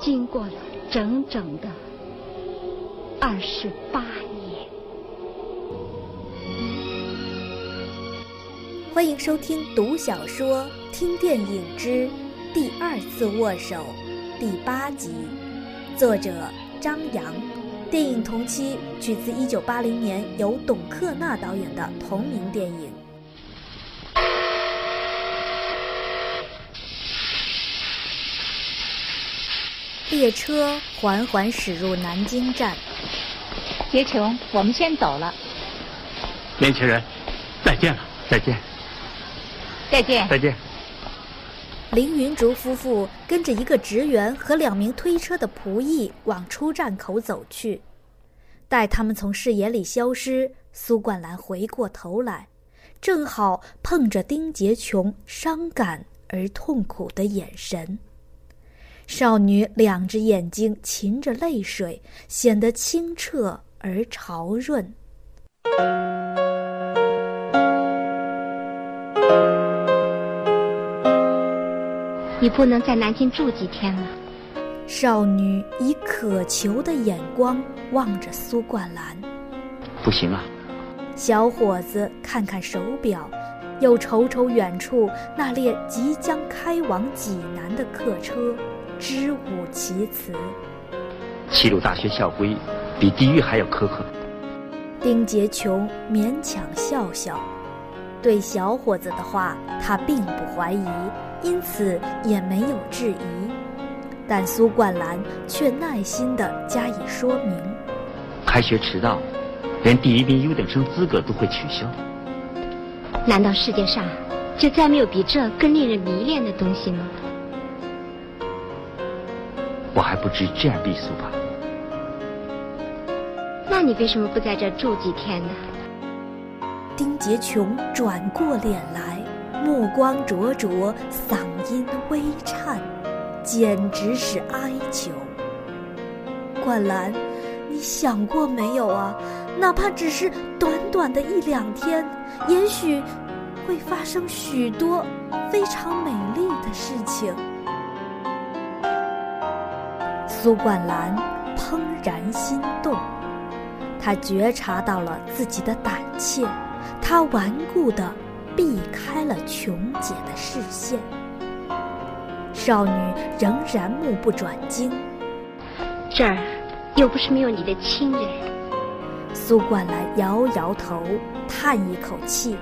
经过了整整的二十八年？欢迎收听《读小说、听电影之第二次握手》第八集，作者张扬，电影同期取自一九八零年由董克娜导演的同名电影。列车缓缓驶入南京站。杰琼，我们先走了。年轻人，再见了，再见，再见，再见。凌云竹夫妇跟着一个职员和两名推车的仆役往出站口走去。待他们从视野里消失，苏冠兰回过头来，正好碰着丁杰琼伤感而痛苦的眼神。少女两只眼睛噙着泪水，显得清澈而潮润。你不能在南京住几天了？少女以渴求的眼光望着苏冠兰。不行啊！小伙子看看手表，又瞅瞅远处那列即将开往济南的客车。支吾其词。齐鲁大学校规比地狱还要苛刻。丁杰琼勉强笑笑，对小伙子的话他并不怀疑，因此也没有质疑。但苏冠兰却耐心地加以说明：开学迟到，连第一名优等生资格都会取消。难道世界上就再没有比这更令人迷恋的东西吗？我还不至于这样避俗吧？那你为什么不在这住几天呢？丁杰琼转过脸来，目光灼灼，嗓音微颤，简直是哀求。冠兰，你想过没有啊？哪怕只是短短的一两天，也许会发生许多非常美丽的事情。苏冠兰怦然心动，他觉察到了自己的胆怯，他顽固地避开了琼姐的视线。少女仍然目不转睛。这儿又不是没有你的亲人。苏冠兰摇摇头，叹一口气：“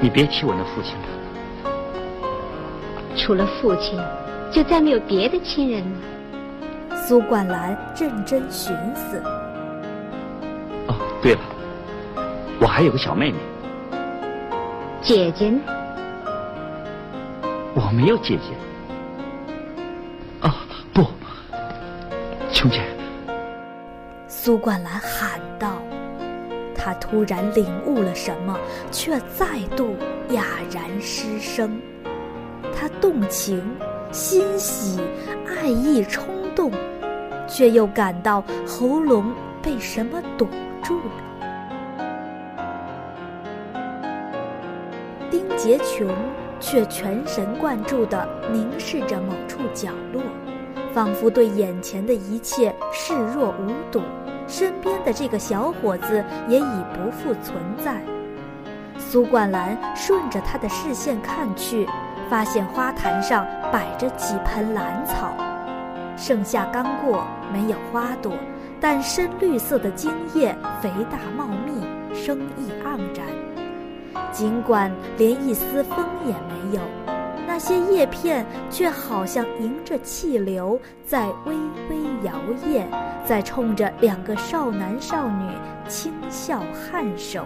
你别提我那父亲了。除了父亲，就再没有别的亲人了。”苏冠兰认真寻思。哦，对了，我还有个小妹妹。姐姐呢？我没有姐姐。啊，不，琼姐。苏冠兰喊道，她突然领悟了什么，却再度哑然失声。她动情、欣喜、爱意冲动。却又感到喉咙被什么堵住了。丁杰琼却全神贯注地凝视着某处角落，仿佛对眼前的一切视若无睹，身边的这个小伙子也已不复存在。苏冠兰顺着他的视线看去，发现花坛上摆着几盆兰草。盛夏刚过，没有花朵，但深绿色的茎叶肥大茂密，生意盎然。尽管连一丝风也没有，那些叶片却好像迎着气流，在微微摇曳，在冲着两个少男少女轻笑颔首。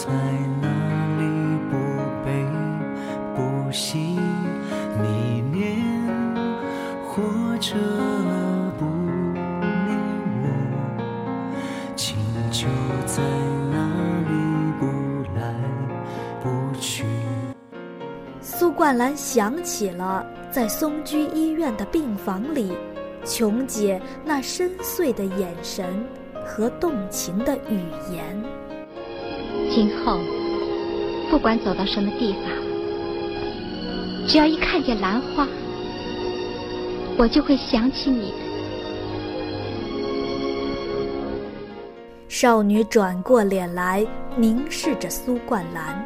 在那里不悲不喜，你念或者不念我，情就在那里不来不去。苏冠兰想起了在松居医院的病房里，琼姐那深邃的眼神和动情的语言。今后，不管走到什么地方，只要一看见兰花，我就会想起你。少女转过脸来，凝视着苏冠兰。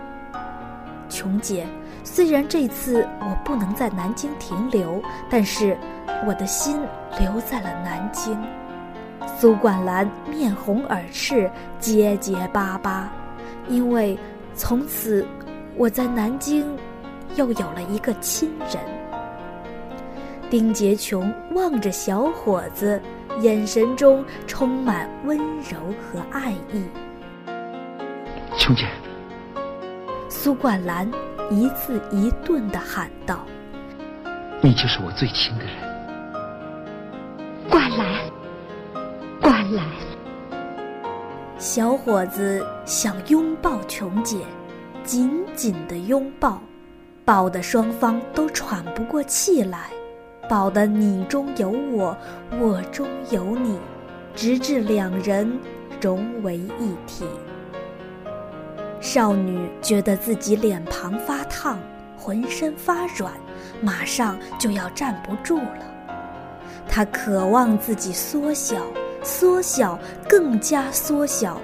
琼姐，虽然这次我不能在南京停留，但是我的心留在了南京。苏冠兰面红耳赤，结结巴巴，因为从此我在南京又有了一个亲人。丁洁琼望着小伙子，眼神中充满温柔和爱意。琼姐，苏冠兰一字一顿的喊道你就是我最亲的人。冠兰，冠兰，：“小伙子想拥抱琼姐，紧紧地拥抱，抱得双方都喘不过气来，抱得你中有我，我中有你，直至两人融为一体。”少女觉得自己脸庞发烫，浑身发软，马上就要站不住了。她渴望自己缩小，缩小，更加缩小，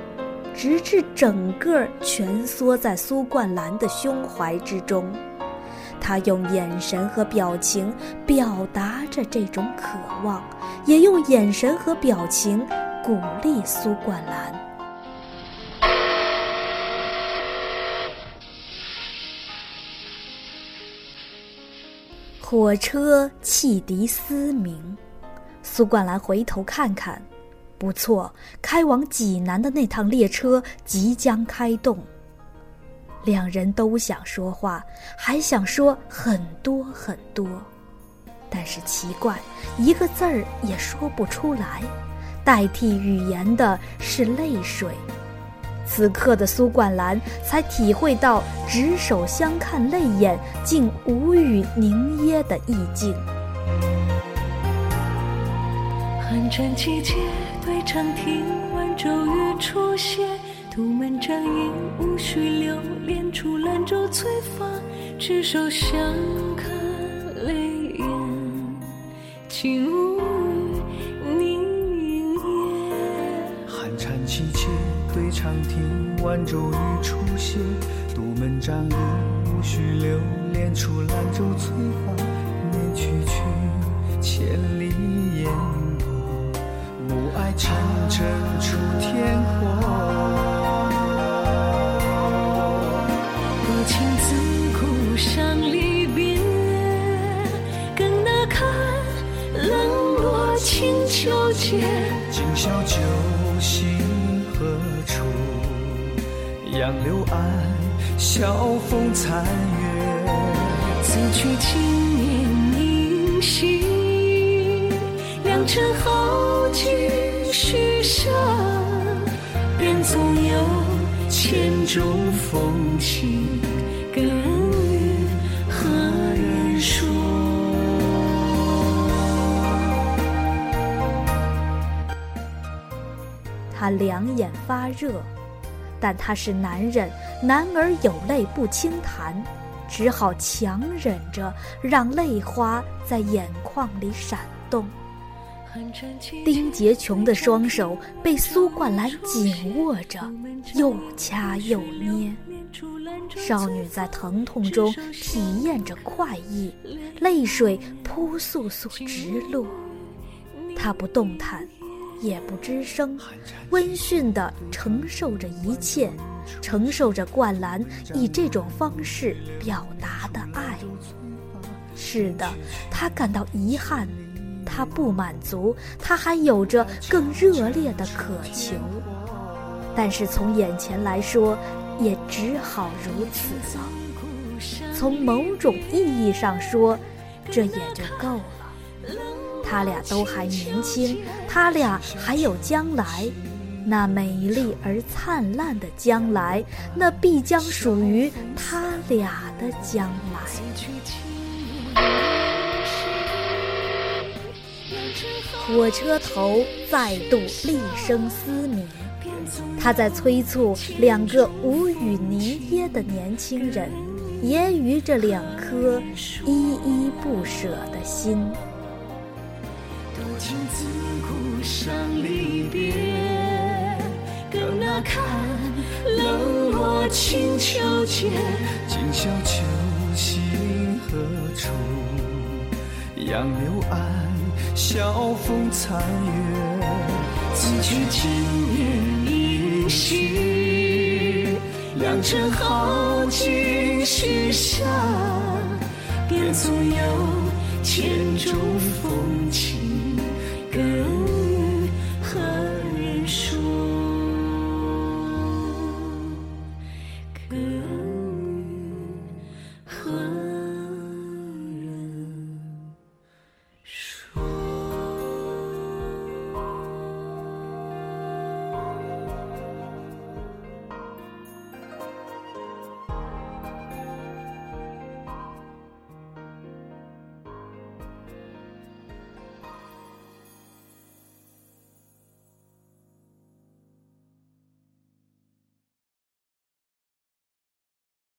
直至整个蜷缩在苏冠兰的胸怀之中。他用眼神和表情表达着这种渴望，也用眼神和表情鼓励苏冠兰。火车汽笛嘶鸣，苏冠兰回头看看，不错，开往济南的那趟列车即将开动。两人都想说话，还想说很多很多，但是奇怪，一个字儿也说不出来，代替语言的是泪水。此刻的苏冠兰才体会到执手相看泪眼，竟无语凝噎的意境。寒战季节，对唱听完骤雨初歇，杜门帐影无需留恋，出兰舟催发，执手相看泪眼，竟无语凝噎。寒蝉凄切，对长亭，晚骤雨初歇，杜门帐影无需留恋，出兰舟催发，念去去，千里烟，暮霭沉沉出天火。多情自古伤离别，更那堪冷落清秋节。今宵酒醒何处？杨柳岸，晓风残月。此去经年凝息，良辰好景虚设，便总有千种风情，更与何人说？他两眼发热，但他是男人，男儿有泪不轻弹，只好强忍着，让泪花在眼眶里闪动。丁洁琼的双手被苏冠兰紧握着，又掐又捏。少女在疼痛中体验着快意，泪水扑簌簌直落。她不动弹，也不吱声，温驯地承受着一切，承受着冠兰以这种方式表达的爱。是的，她感到遗憾，他不满足，他还有着更热烈的渴求。但是从眼前来说，也只好如此了。从某种意义上说，这也就够了。他俩都还年轻，他俩还有将来。那美丽而灿烂的将来，那必将属于他俩的将来。火车头再度厉声嘶鸣，他在催促两个无语凝噎的年轻人，揶揄着两颗依依不舍的心。多情自古伤离别。更那堪冷落清秋节，今宵秋夕何处？杨柳岸，晓风残月。此去经年易逝，良辰好景许下，便纵有千种风情。更。